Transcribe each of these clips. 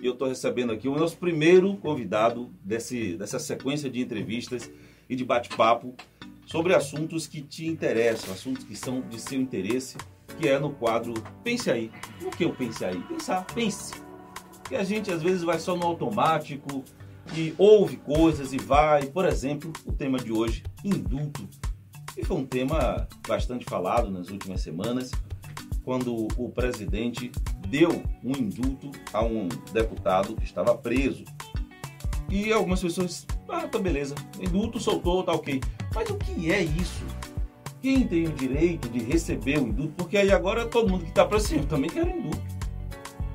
e eu estou recebendo aqui o nosso primeiro convidado desse, dessa sequência de entrevistas e de bate-papo sobre assuntos que te interessam, assuntos que são de seu interesse, que é no quadro Pense Aí. O que eu pense aí? Pensar, pense. Que a gente às vezes vai só no automático e ouve coisas e vai. Por exemplo, o tema de hoje, indulto. E foi um tema bastante falado nas últimas semanas, quando o presidente deu um indulto a um deputado que estava preso. E algumas pessoas, ah, tá beleza, indulto soltou, tá ok. Mas o que é isso? Quem tem o direito de receber o indulto? Porque aí agora todo mundo que está preso, sim, eu também quero indulto.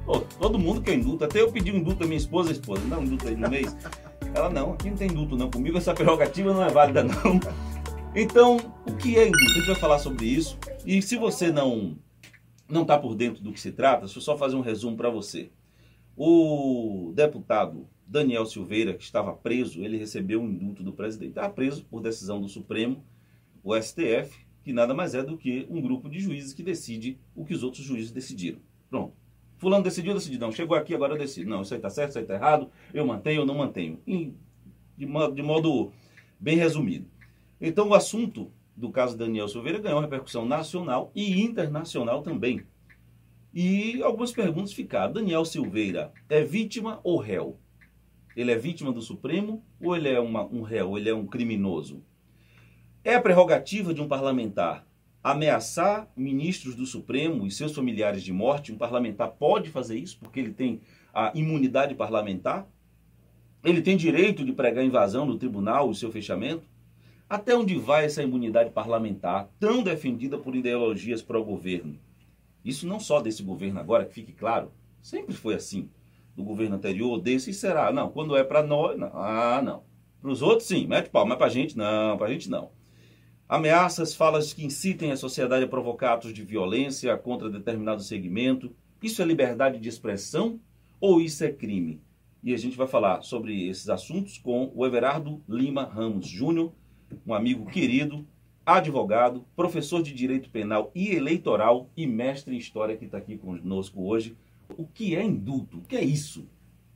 Pô, todo mundo quer indulto. Até eu pedi um indulto à minha esposa, a esposa, não, indulto aí no mês. Ela, não, aqui não tem indulto não. Comigo essa prerrogativa não é válida não. Então, o que é indulto? A gente vai falar sobre isso. E se você não não está por dentro do que se trata, deixa eu só fazer um resumo para você. O deputado Daniel Silveira, que estava preso, ele recebeu um indulto do presidente. Estava preso por decisão do Supremo, o STF, que nada mais é do que um grupo de juízes que decide o que os outros juízes decidiram. Pronto. Fulano decidiu, decidiu. Não, chegou aqui, agora eu decido. Não, isso aí está certo, isso aí está errado, eu mantenho ou não mantenho. de modo bem resumido. Então, o assunto do caso Daniel Silveira ganhou repercussão nacional e internacional também. E algumas perguntas ficaram. Daniel Silveira é vítima ou réu? Ele é vítima do Supremo ou ele é uma, um réu, ele é um criminoso? É a prerrogativa de um parlamentar ameaçar ministros do Supremo e seus familiares de morte? Um parlamentar pode fazer isso porque ele tem a imunidade parlamentar? Ele tem direito de pregar invasão no tribunal e seu fechamento? Até onde vai essa imunidade parlamentar tão defendida por ideologias pró-governo? Isso não só desse governo agora, que fique claro, sempre foi assim. Do governo anterior, desse será. Não, quando é para nós, não. Ah, não. Para os outros, sim, mete pau, mas para a gente, não, para a gente não. Ameaças, falas que incitem a sociedade a provocar atos de violência contra determinado segmento. Isso é liberdade de expressão ou isso é crime? E a gente vai falar sobre esses assuntos com o Everardo Lima Ramos Júnior, um amigo querido, advogado, professor de direito penal e eleitoral e mestre em história que está aqui conosco hoje. O que é indulto? O que é isso?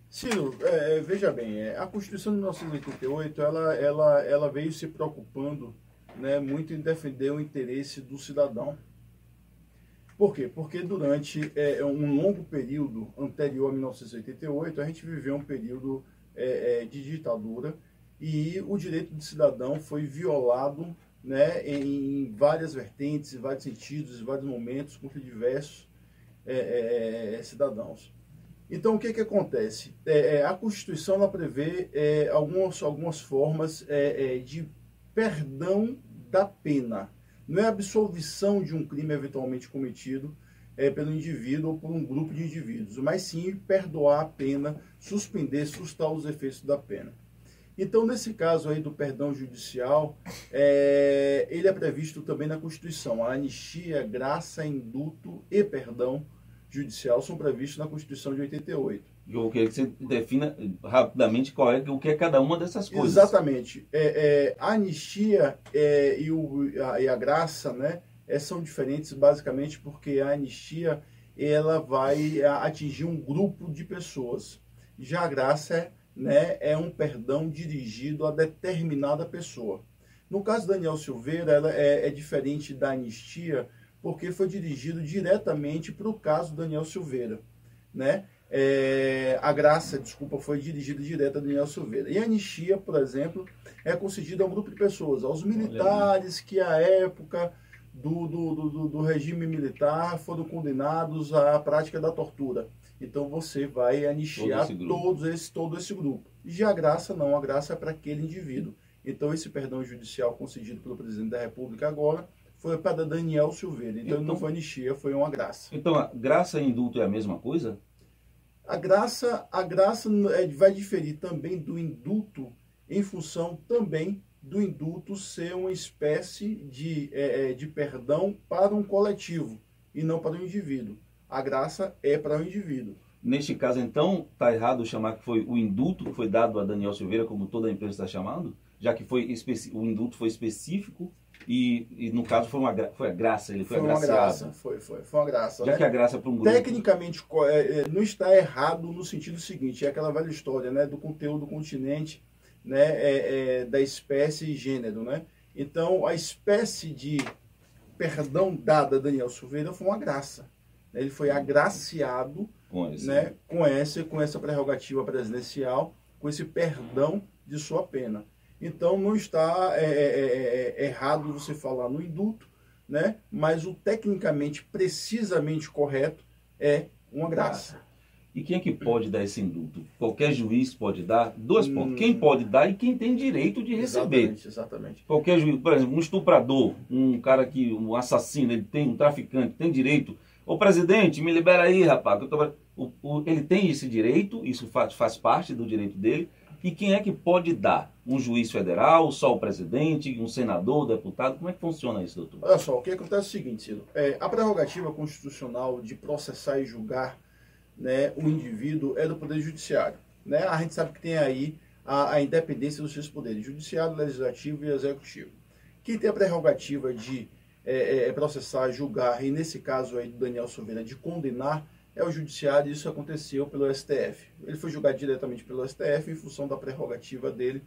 Ciro, é, é veja bem, é, a Constituição de 1988 ela, ela, ela veio se preocupando né, muito em defender o interesse do cidadão. Por quê? Porque durante é, um longo período anterior a 1988, a gente viveu um período é, é, de ditadura e o direito do cidadão foi violado né, em várias vertentes, em vários sentidos, em vários momentos, contra diversos é, é, é, cidadãos. Então, o que, que acontece? É, é a Constituição ela prevê é, algumas, algumas formas de perdão da pena. Não é absolvição de um crime eventualmente cometido pelo indivíduo ou por um grupo de indivíduos, mas sim perdoar a pena, suspender, sustar os efeitos da pena. Então, nesse caso aí do perdão judicial, é, ele é previsto também na Constituição. A anistia, graça, indulto e perdão judicial são previstos na Constituição de 88. Eu queria que você defina rapidamente qual é, o que é cada uma dessas coisas. Exatamente. É, é, a anistia é, e, o, a, e a graça né, é, são diferentes basicamente porque a anistia ela vai atingir um grupo de pessoas. Já a graça é né, é um perdão dirigido a determinada pessoa. No caso Daniel Silveira, ela é, é diferente da anistia, porque foi dirigido diretamente para o caso Daniel Silveira. Né? É, a graça, desculpa, foi dirigida direto a Daniel Silveira. E a anistia, por exemplo, é concedida a um grupo de pessoas, aos militares que, à época do, do, do, do regime militar, foram condenados à prática da tortura. Então você vai anistiar todo esse todos esse, todo esse grupo. Já a graça não, a graça é para aquele indivíduo. Então esse perdão judicial concedido pelo presidente da República agora foi para Daniel Silveira. Então, então não foi anistia, foi uma graça. Então a graça e indulto é a mesma coisa? A graça, a graça é, vai diferir também do indulto em função também do indulto ser uma espécie de, é, é de perdão para um coletivo e não para um indivíduo a graça é para o indivíduo. Neste caso, então, está errado chamar que foi o indulto que foi dado a Daniel Silveira, como toda a empresa está chamando? Já que foi o indulto foi específico E, e, no caso foi uma foi a graça, ele foi, foi agraciado. Uma graça, foi, foi, foi uma graça. Já né? que a graça para um grupo... Tecnicamente, é, é, não está errado no sentido seguinte, é aquela velha história, né, do conteúdo do continente, né, é, é, da espécie e gênero, né? Então, a espécie de perdão dada a Daniel Silveira foi uma graça. Ele foi agraciado com, esse, né, com, essa, com essa prerrogativa presidencial, com esse perdão de sua pena. Então não está é, é, é, é, errado você falar no indulto, né? mas o tecnicamente, precisamente correto é uma graça. E quem é que pode dar esse indulto? Qualquer juiz pode dar? Dois pontos. Hum, quem pode dar e quem tem direito de receber. Exatamente, exatamente. Qualquer juiz, por exemplo, um estuprador, um cara que, um assassino, ele tem, um traficante, tem direito. Ô presidente, me libera aí, rapaz. Tô... O, o, ele tem esse direito, isso faz, faz parte do direito dele. E quem é que pode dar? Um juiz federal, só o presidente, um senador, deputado? Como é que funciona isso, doutor? Olha só, o que acontece é o seguinte, Ciro. É, a prerrogativa constitucional de processar e julgar né, o indivíduo é do Poder Judiciário. Né? A gente sabe que tem aí a, a independência dos seus poderes, judiciário, legislativo e executivo. Quem tem a prerrogativa de é, é, processar, julgar, e nesse caso aí do Daniel Silveira, de condenar, é o judiciário, e isso aconteceu pelo STF. Ele foi julgado diretamente pelo STF em função da prerrogativa dele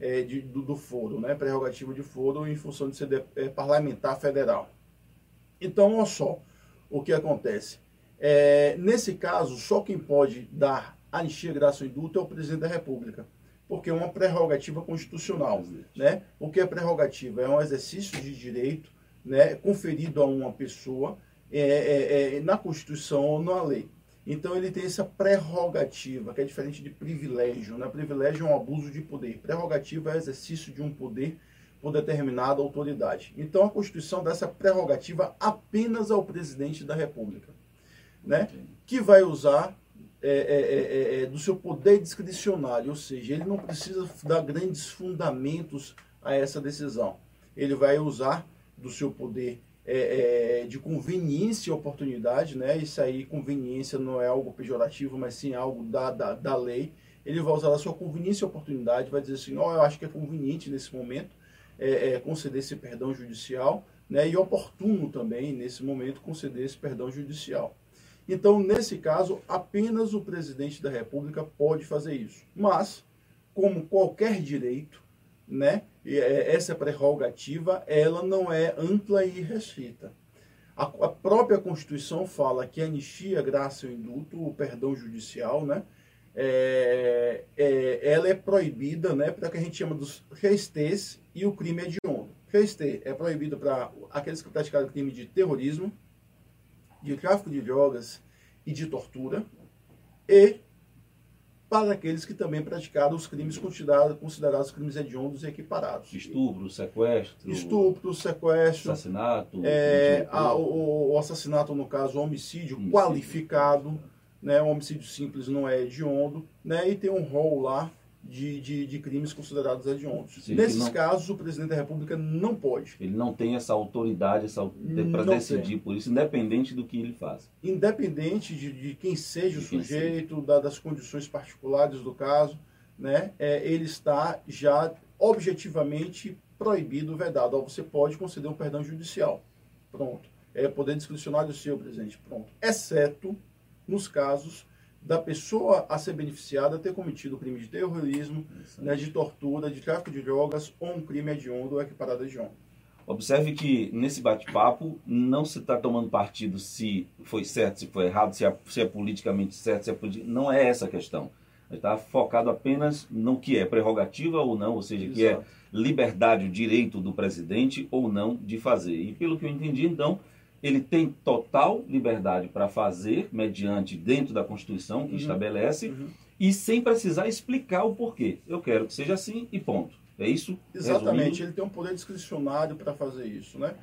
é, de, do, do, foro, né? prerrogativa de foro em função de ser de, é, parlamentar federal. Então, olha só o que acontece. É, nesse caso, só quem pode dar anistia, graça ou indulto é o presidente da República, porque é uma prerrogativa constitucional. Né? O que é prerrogativa? É um exercício de direito né, conferido a uma pessoa é, é, é, na Constituição ou na lei. Então ele tem essa prerrogativa, que é diferente de privilégio. Né? Privilégio é um abuso de poder. Prerrogativa é exercício de um poder por determinada autoridade. Então a Constituição dá essa prerrogativa apenas ao presidente da República né, que vai usar é é, é, é, é, do seu poder discricionário, ou seja, ele não precisa dar grandes fundamentos a essa decisão. Ele vai usar do seu poder é, de conveniência e oportunidade, né? Isso aí, conveniência não é algo pejorativo, mas sim algo da, da, da lei. Ele vai usar a sua conveniência e oportunidade, vai dizer assim, oh, eu acho que é conveniente nesse momento conceder esse perdão judicial, né? E oportuno também, nesse momento, conceder esse perdão judicial. Então, nesse caso, apenas o presidente da República pode fazer isso. Mas, como qualquer direito, né, é, essa prerrogativa, ela não é ampla e restrita. A, a própria Constituição fala que a anistia, graça e indulto, o perdão judicial, né, é, é, ela é proibida né, para o que a gente chama dos restes e o crime hediondo. Reste é proibido para aqueles que praticaram crime de terrorismo, de tráfico de drogas e de tortura, e para aqueles que também praticaram os crimes considerados, considerados crimes hediondos e equiparados. Estupro, sequestro. Estupro, sequestro. Assassinato. É, a, o, o, assassinato, no caso, homicídio, homicídio. qualificado. Né, o homicídio simples não é hediondo. Né, e tem um rol lá de, de, de crimes considerados hediondos. Sim, Nesses não, casos, o presidente da República não pode. Ele não tem essa autoridade para decidir tem. por isso, independente do que ele faz. Independente de, de quem seja o sujeito, da, das condições particulares do caso, né, é, ele está já objetivamente proibido, vedado. Você pode conceder um perdão judicial. Pronto. É poder discricionário seu, presidente. Pronto. Exceto nos casos da pessoa a ser beneficiada ter cometido crime de terrorismo, né, de tortura, de tráfico de drogas ou um crime hediondo ou equiparado a hediondo. Observe que nesse bate-papo não se está tomando partido se foi certo, se foi errado, se é, se é politicamente certo, se é politi... não é essa a questão. Está focado apenas no que é prerrogativa ou não, ou seja, Exato. que é liberdade, o direito do presidente ou não de fazer. E pelo que eu entendi, então, ele tem total liberdade para fazer, mediante dentro da Constituição que uhum. estabelece, uhum. e sem precisar explicar o porquê. Eu quero que seja assim e ponto. É isso? Exatamente, resumindo? ele tem um poder discricionário para fazer isso, né?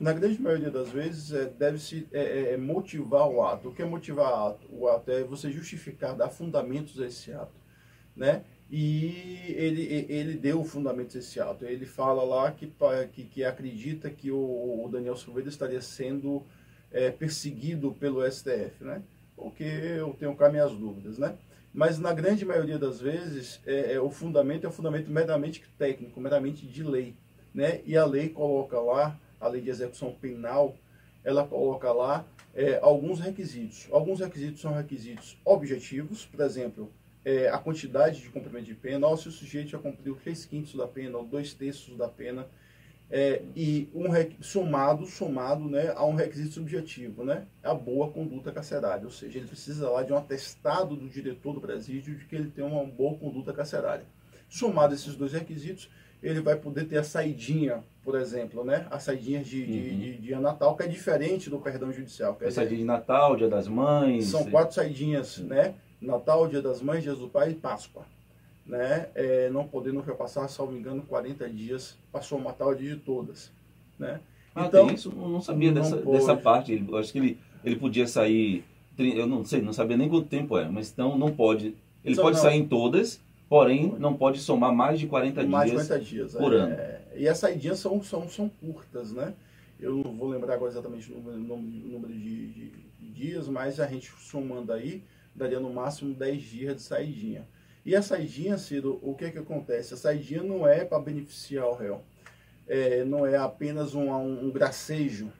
Na grande maioria das vezes, é, deve-se é, é, é, motivar o ato. O que é motivar o ato? O ato é você justificar, dar fundamentos a esse ato, né? E ele, ele deu o fundamento desse ato. Ele fala lá que, que, que acredita que o, o, Daniel Silveira estaria sendo é, perseguido pelo STF, né? Porque eu tenho cá minhas dúvidas, né? Mas na grande maioria das vezes, é, é, o fundamento é um fundamento meramente técnico, meramente de lei. né? E a lei coloca lá, a lei de execução penal, ela coloca lá é, alguns requisitos. Alguns requisitos são requisitos objetivos, por exemplo, é, a quantidade de cumprimento de pena, ou se o sujeito já cumpriu 3 quintos da pena ou 2 terços da pena, é, e um somado, somado né, a um requisito subjetivo, né, a boa conduta carcerária, ou seja, ele precisa lá de um atestado do diretor do presídio de que ele tem uma boa conduta carcerária. Somado esses dois requisitos, ele vai poder ter a saidinha, por exemplo, né? A saidinha de, uhum. de, de, de Natal, que é diferente do perdão judicial. a saidinha de Natal, Dia das Mães. São quatro saidinhas, né? Natal, Dia das Mães, Dia do Pai e Páscoa. Né? É, não podendo ultrapassar, salvo engano, 40 dias somatar o dia de todas. Né? Ah, então, isso? Eu não sabia não dessa, dessa parte. Ele, acho que ele, ele podia sair. Eu não sei, não sabia nem quanto tempo é, mas então não pode. Ele pode não. sair em todas, porém não pode somar mais de 40 mais dias, 40 dias por é, ano. E as saídas são, são, são curtas, né? Eu não vou lembrar agora exatamente o número, número de, de, de, dias, mas a gente somando aí, daria no máximo 10 dias de saidinha. E a saidinha, Ciro, o que é que acontece? A saidinha não é para beneficiar o réu. É, não é apenas um, um, gracejo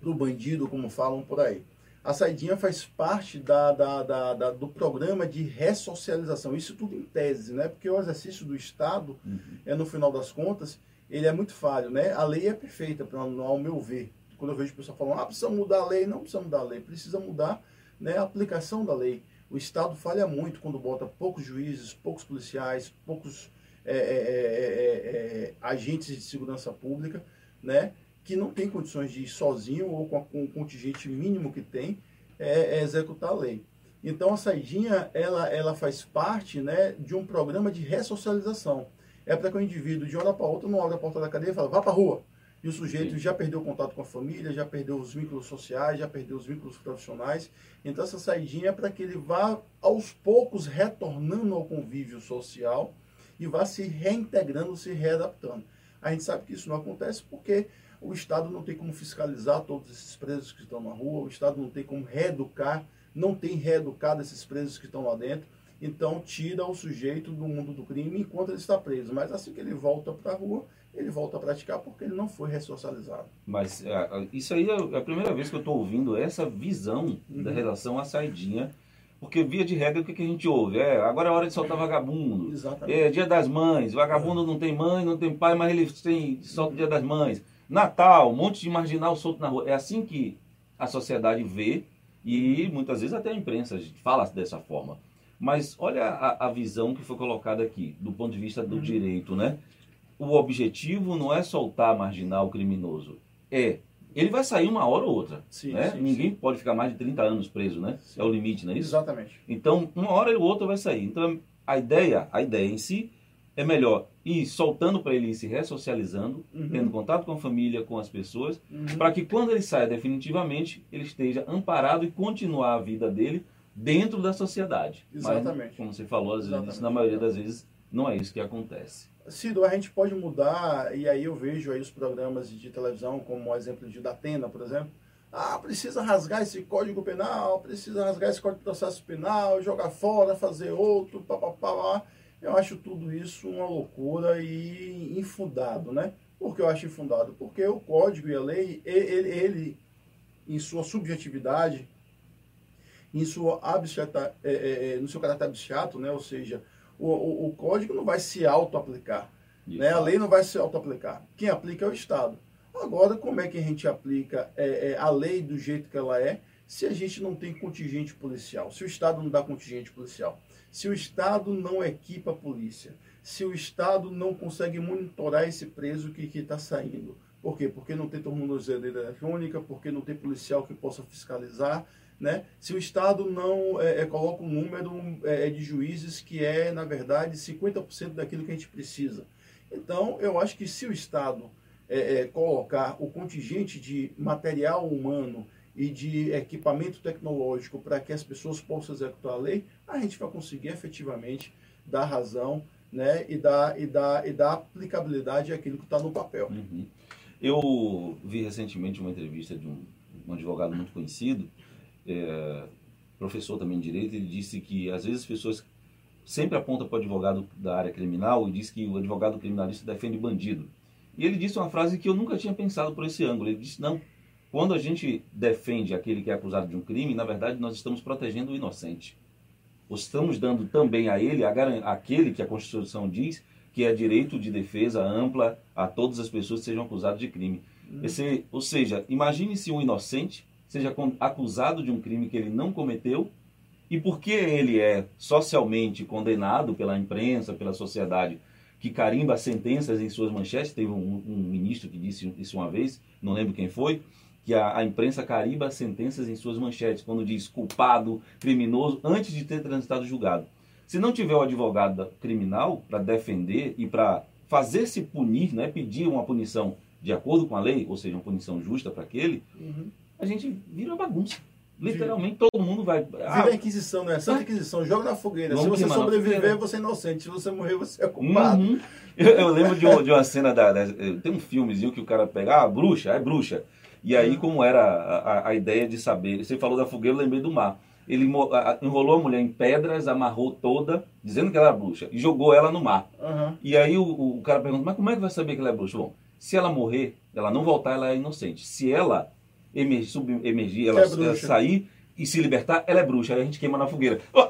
para o bandido, como falam por aí. A saidinha faz parte da, da, da, da, do programa de ressocialização. Isso tudo em tese, né? Porque o exercício do Estado, uhum. é no final das contas, ele é muito falho, né? A lei é perfeita, ao meu ver. Quando eu vejo pessoas falando, ah, precisa mudar a lei, não precisa mudar a lei, precisa mudar né, a aplicação da lei. O Estado falha muito quando bota poucos juízes, poucos policiais, poucos é, é, é, agentes de segurança pública, né? que não tem condições de ir sozinho ou com, com o contingente mínimo que tem, é, é, executar a lei. Então a saidinha ela, ela faz parte né, de um programa de ressocialização. É para que o indivíduo de hora para outra não abre a porta da cadeia e fala, vá para a rua. E o sujeito Sim. já perdeu o contato com a família, já perdeu os vínculos sociais, já perdeu os vínculos profissionais. Então essa saidinha é para que ele vá aos poucos retornando ao convívio social e vá se reintegrando, se readaptando. A gente sabe que isso não acontece porque o Estado não tem como fiscalizar todos esses presos que estão na rua, o Estado não tem como reeducar, não tem reeducado esses presos que estão lá dentro. Então, tira o sujeito do mundo do crime enquanto ele está preso. Mas assim que ele volta para a rua, ele volta a praticar porque ele não foi ressocializado. Mas é, isso aí é a primeira vez que eu estou ouvindo essa visão uhum. da relação à saidinha. Porque, via de regra, o que, que a gente ouve? É, agora é hora de soltar vagabundo. Exatamente. É dia das mães. Vagabundo não tem mãe, não tem pai, mas ele tem, solta o dia das mães. Natal, um monte de marginal solto na rua. É assim que a sociedade vê e muitas vezes até a imprensa fala dessa forma. Mas olha a, a visão que foi colocada aqui, do ponto de vista do uhum. direito, né? O objetivo não é soltar marginal criminoso, é ele vai sair uma hora ou outra. Sim, né? sim, Ninguém sim. pode ficar mais de 30 anos preso, né? É o limite, não é isso? Exatamente. Então, uma hora ou outra vai sair. Então, a ideia, a ideia em si é melhor ir soltando para ele ir se ressocializando, uhum. tendo contato com a família, com as pessoas, uhum. para que quando ele saia definitivamente, ele esteja amparado e continuar a vida dele dentro da sociedade. Exatamente. Mas, como você falou, às vezes, na maioria das vezes, não é isso que acontece. Cido, a gente pode mudar, e aí eu vejo aí os programas de televisão, como o exemplo de Datena, por exemplo, ah, precisa rasgar esse código penal, precisa rasgar esse código de processo penal, jogar fora, fazer outro, papapá. Eu acho tudo isso uma loucura e infundado, né? Por que eu acho infundado? Porque o código e a lei, ele, ele em sua subjetividade, em sua abstrata, é, é, é, no seu caráter abstrato, né? ou seja, o, o, o código não vai se auto-aplicar. Né? A lei não vai se auto-aplicar. Quem aplica é o Estado. Agora, como é que a gente aplica é, é, a lei do jeito que ela é, se a gente não tem contingente policial? Se o Estado não dá contingente policial? se o Estado não equipa a polícia, se o Estado não consegue monitorar esse preso que está saindo. Por quê? Porque não tem tornozeleira eletrônica, porque não tem policial que possa fiscalizar, né? Se o Estado não é, é, coloca um número é, de juízes que é, na verdade, 50% daquilo que a gente precisa. Então, eu acho que se o Estado é, é, colocar o contingente de material humano e de equipamento tecnológico para que as pessoas possam executar a lei, a gente vai conseguir efetivamente dar razão né, e, dar, e, dar, e dar aplicabilidade àquilo que está no papel. Uhum. Eu vi recentemente uma entrevista de um, um advogado muito conhecido, é, professor também de direito, ele disse que às vezes as pessoas sempre apontam para o advogado da área criminal e diz que o advogado criminalista defende bandido. E ele disse uma frase que eu nunca tinha pensado por esse ângulo. Ele disse: não, quando a gente defende aquele que é acusado de um crime, na verdade nós estamos protegendo o inocente. Estamos dando também a ele a, aquele que a Constituição diz que é direito de defesa ampla a todas as pessoas que sejam acusadas de crime. Uhum. Esse, ou seja, imagine se um inocente seja acusado de um crime que ele não cometeu e porque ele é socialmente condenado pela imprensa, pela sociedade, que carimba sentenças em suas manchetes. Teve um, um ministro que disse isso uma vez, não lembro quem foi, que a, a, imprensa carimba sentenças em suas manchetes, quando diz culpado, criminoso, antes de ter transitado julgado. Se não tiver o advogado criminal para defender e para fazer-se punir, né, pedir uma punição de acordo com a lei, ou seja, uma punição justa para aquele, uhum. A gente vira bagunça. Literalmente todo mundo vai. Vira ah, a Inquisição, né? Santa Inquisição, joga na fogueira. Se você sobreviver, você é inocente. Se você morrer, você é culpado. Uhum. Eu, eu, lembro de, de, uma cena da, da, Tem um filmezinho que o cara pega, ah, bruxa, é bruxa. E aí, uhum. como era a, a, a, ideia de saber? Você falou da fogueira, eu lembrei do mar. Ele enrolou a mulher em pedras, amarrou toda, dizendo que ela era bruxa, e jogou ela no mar. Uhum. E aí o, o cara pergunta, mas como é que vai saber que ela é bruxa? Bom, se ela morrer, ela não voltar, ela é inocente. Se ela emergir, subemergir, ela, é ela sair e se libertar, ela é bruxa. Aí a gente queima na fogueira. Oh,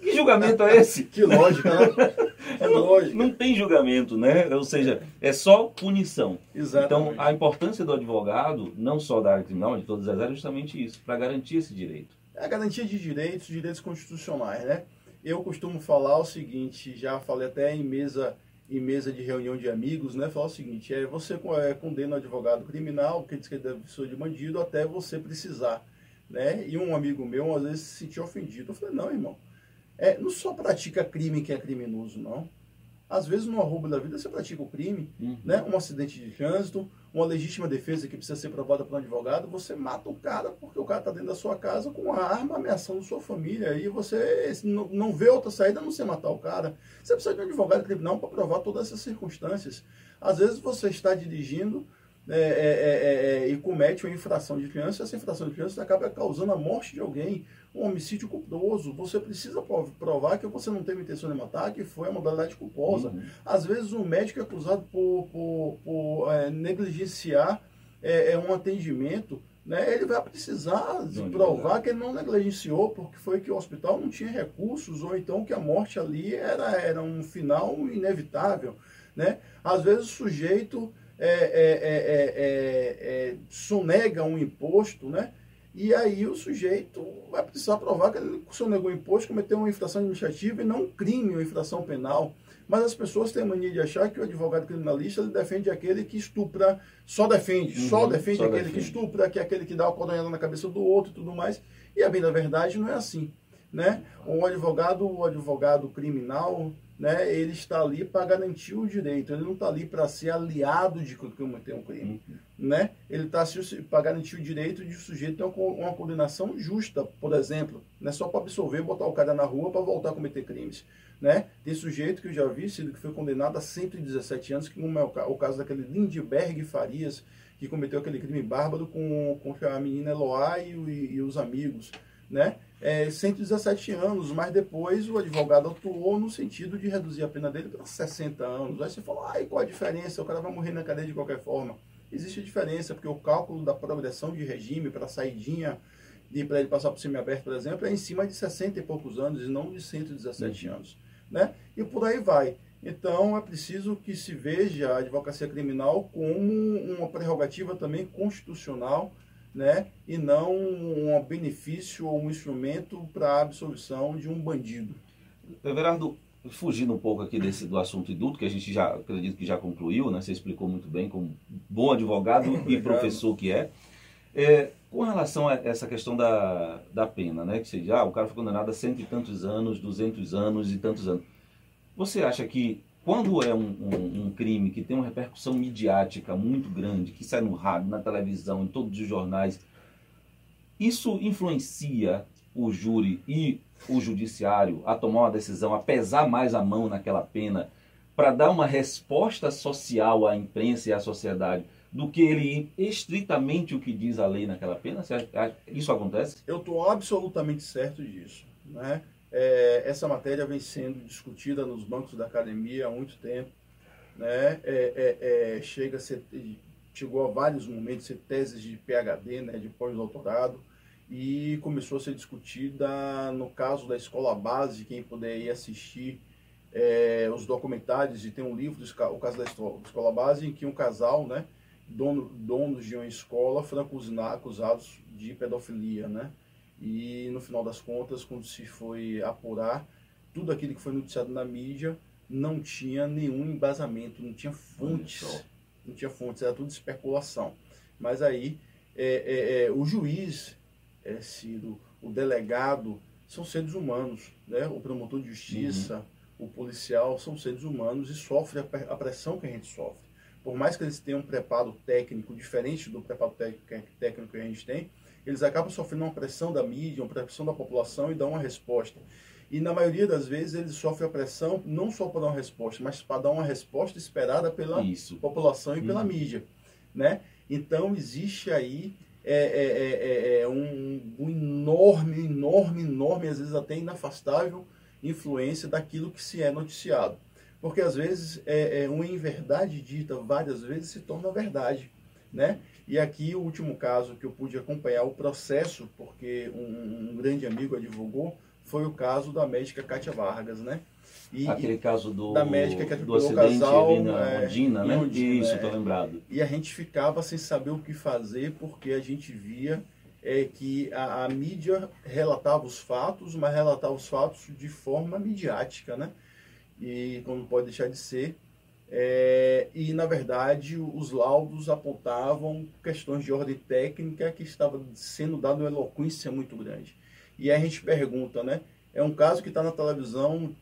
que julgamento é esse? que lógica, né? É. Não, não, tem julgamento, né? Ou seja, é só punição. Exatamente. Então, a importância do advogado, não só da área criminal, mas de todas as áreas, é justamente isso, para garantir esse direito. É a garantia de direitos, direitos constitucionais, né? Eu costumo falar o seguinte, já falei até em mesa em mesa de reunião de amigos, né, falar o seguinte, é você é, condena o advogado criminal, porque diz que deve ser de bandido, até você precisar, né? E um amigo meu, às vezes, se sentiu ofendido. Eu falei, não, irmão, é, não só pratica crime que é criminoso, não. Às vezes, no arrobo da vida, você pratica o crime, uhum. né? Um acidente de trânsito, uma legítima defesa que precisa ser provada por um advogado, você mata o cara porque o cara está dentro da sua casa com uma arma ameaçando sua família e você não vê outra saída a não ser matar o cara. Você precisa de um advogado criminal para provar todas essas circunstâncias. Às vezes você está dirigindo é, é, é, é, e comete uma infração de criança, essa infração de criança acaba causando a morte de alguém, um homicídio culposo. Você precisa provar que você não teve intenção de matar, que foi a modalidade culposa. Uhum. Às vezes o médico é acusado por, por, por é, negligenciar é, um atendimento né, ele vai precisar de provar que ele não negligenciou, porque foi que o hospital não tinha recursos, ou então que a morte ali era, era um final inevitável. Né? Às vezes o sujeito é, é, é, é, sonega um imposto, né? E aí o sujeito vai precisar provar que ele sonegou o imposto, cometeu uma infração administrativa e não um crime, uma infração penal. Mas as pessoas têm a mania de achar que o advogado criminalista defende aquele que estupra, só defende, uhum, só defende só aquele defende. que estupra, que é aquele que dá uma coronhada na cabeça do outro e tudo mais. E a bem da verdade não é assim. Né? O advogado, o advogado criminal, né, ele está ali para garantir o direito, ele não está ali para ser aliado de cometer um crime. Uhum. Né? Ele está para garantir o direito de o sujeito ter uma condenação justa, por exemplo. Não é só para absolver, botar o cara na rua para voltar a cometer crimes. Né? Tem sujeito que eu já vi, sido que foi condenado a 117 anos, que como é o caso daquele Lindbergh Farias, que cometeu aquele crime bárbaro com, com a menina Eloá e, e, e os amigos. Né? É, 117 anos, mas depois o advogado atuou no sentido de reduzir a pena dele para 60 anos. Aí você fala, ai, qual a diferença? O cara vai morrer na cadeia de qualquer forma. Existe diferença, porque o cálculo da progressão de regime para saidinha e para ele passar por semiaberto, por exemplo, é em cima de 60 e poucos anos e não de 117 uhum. anos. Né? E por aí vai. Então é preciso que se veja a advocacia criminal como uma prerrogativa também constitucional né? e não um benefício ou um instrumento para a absolvição de um bandido. Everardo, fugindo um pouco aqui desse, do assunto indulto, que a gente já acredito que já concluiu, né? você explicou muito bem como bom advogado e professor que é. é. Com relação a essa questão da, da pena, né? que seja, ah, o cara foi condenado a cento e tantos anos, duzentos anos e tantos anos. Você acha que quando é um, um, um, crime que tem uma repercussão midiática muito grande, que sai no rádio, na televisão, em todos os jornais, isso influencia o júri e o judiciário a tomar uma decisão, a pesar mais a mão naquela pena, para dar uma resposta social à imprensa e à sociedade, do que ele estritamente o que diz a lei naquela pena? Isso acontece? Eu estou absolutamente certo disso. Né? É, essa matéria vem sendo discutida nos bancos da academia há muito tempo. né? É, é, é, chega a ser, chegou a vários momentos ser teses de PhD, né, de pós-doutorado, e começou a ser discutida no caso da escola base, quem puder ir assistir é, os documentários, e tem um livro, o caso da escola base, em que um casal, né, dono, donos de uma escola, foram acusados de pedofilia, né, e no final das contas, quando se foi apurar, tudo aquilo que foi noticiado na mídia não tinha nenhum embasamento, não tinha fontes, não tinha fontes, era tudo especulação. Mas aí é, é, é, o juiz, é, Ciro, o delegado, são seres humanos, né? o promotor de justiça, uhum. o policial, são seres humanos e sofrem a pressão que a gente sofre. Por mais que eles tenham um preparo técnico diferente do preparo técnico que a gente tem, eles acabam sofrendo uma pressão da mídia, uma pressão da população e dão uma resposta. E na maioria das vezes eles sofrem a pressão não só para dar uma resposta, mas para dar uma resposta esperada pela Isso. população e pela hum. mídia. Né? Então existe aí é, é, é, é, é um, um, enorme, enorme, enorme, às vezes até inafastável influência daquilo que se é noticiado. Porque às vezes é, é uma inverdade dita várias vezes se torna verdade. Né? E aqui o último caso que eu pude acompanhar o processo, porque um, um grande amigo advogou, foi o caso da médica Kátia Vargas, né? E, Aquele caso do, da médica que do acidente casal, ali na é, Ondina, né? Ondina, Isso, estou é. lembrado. E a gente ficava sem saber o que fazer, porque a gente via é, que a, a mídia relatava os fatos, mas relatava os fatos de forma midiática, né? E como pode deixar de ser. É, e, na verdade, os laudos apontavam questões de ordem técnica que estava sendo dada uma eloquência muito grande. E aí a gente pergunta, né? É um caso que está na televisão,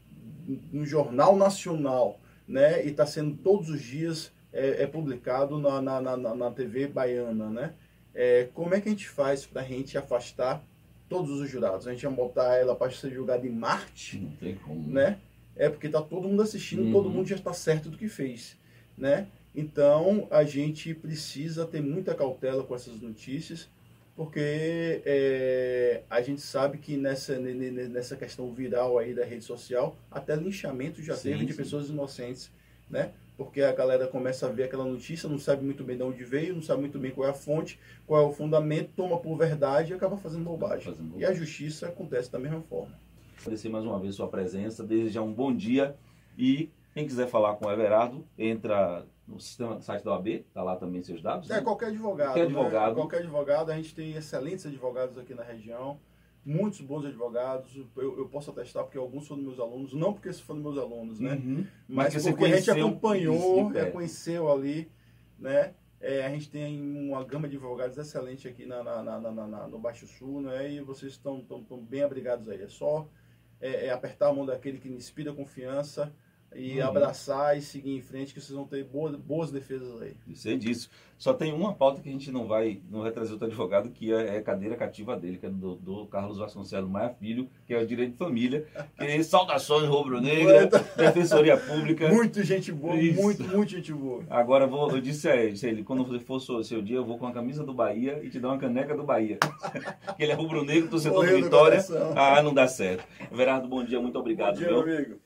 no jornal nacional, né? E está sendo todos os dias é, é publicado na, na, na, na, TV baiana, né? É, como é que a gente faz para a gente afastar todos os jurados? A gente vai botar ela para ser julgada em Marte? Não tem como. Né? É porque está todo mundo assistindo, uhum. todo mundo já está certo do que fez, né? Então, a gente precisa ter muita cautela com essas notícias, porque é, a gente sabe que nessa, nessa questão viral aí da rede social, até linchamento já sim, teve de sim. pessoas inocentes, né? Porque a galera começa a ver aquela notícia, não sabe muito bem de onde veio, não sabe muito bem qual é a fonte, qual é o fundamento, toma por verdade e acaba fazendo bobagem. Fazendo bobagem. E a justiça acontece da mesma forma. Agradecer mais uma vez sua presença, desejar um bom dia e quem quiser falar com o Everardo, entra no sistema site da OAB, está lá também seus dados. É, né? qualquer advogado. Qualquer advogado. Né? Qualquer advogado, a gente tem excelentes advogados aqui na região, muitos bons advogados. Eu, eu posso atestar porque alguns foram meus alunos, não porque foram meus alunos, né? Uhum. Mas, Mas porque a gente acompanhou, isso, é. conheceu ali, né? É, a gente tem uma gama de advogados excelente aqui na, na, na, na no Baixo Sul, né? E vocês estão bem abrigados aí. É só é, é apertar a mão daquele que inspira confiança e uhum. abraçar e seguir em frente, que vocês vão ter boas, boas defesas aí. Sei disso. Só tem uma pauta que a gente não vai, não vai trazer outro advogado, que é, é a cadeira cativa dele, que é do, do Carlos Vasconcelos Maia Filho, que é o direito de família. Que é saudações rubro-negra, defensoria pública. Muito gente boa, Isso. muito, muito gente boa. Agora vou, eu disse a ele, ele, quando for seu dia, eu vou com a camisa do Bahia e te dar uma caneca do Bahia. que ele é rubro-negro, torcedor do Vitória. Ah, não dá certo. Verardo, bom dia, muito obrigado. Bom dia, meu amigo.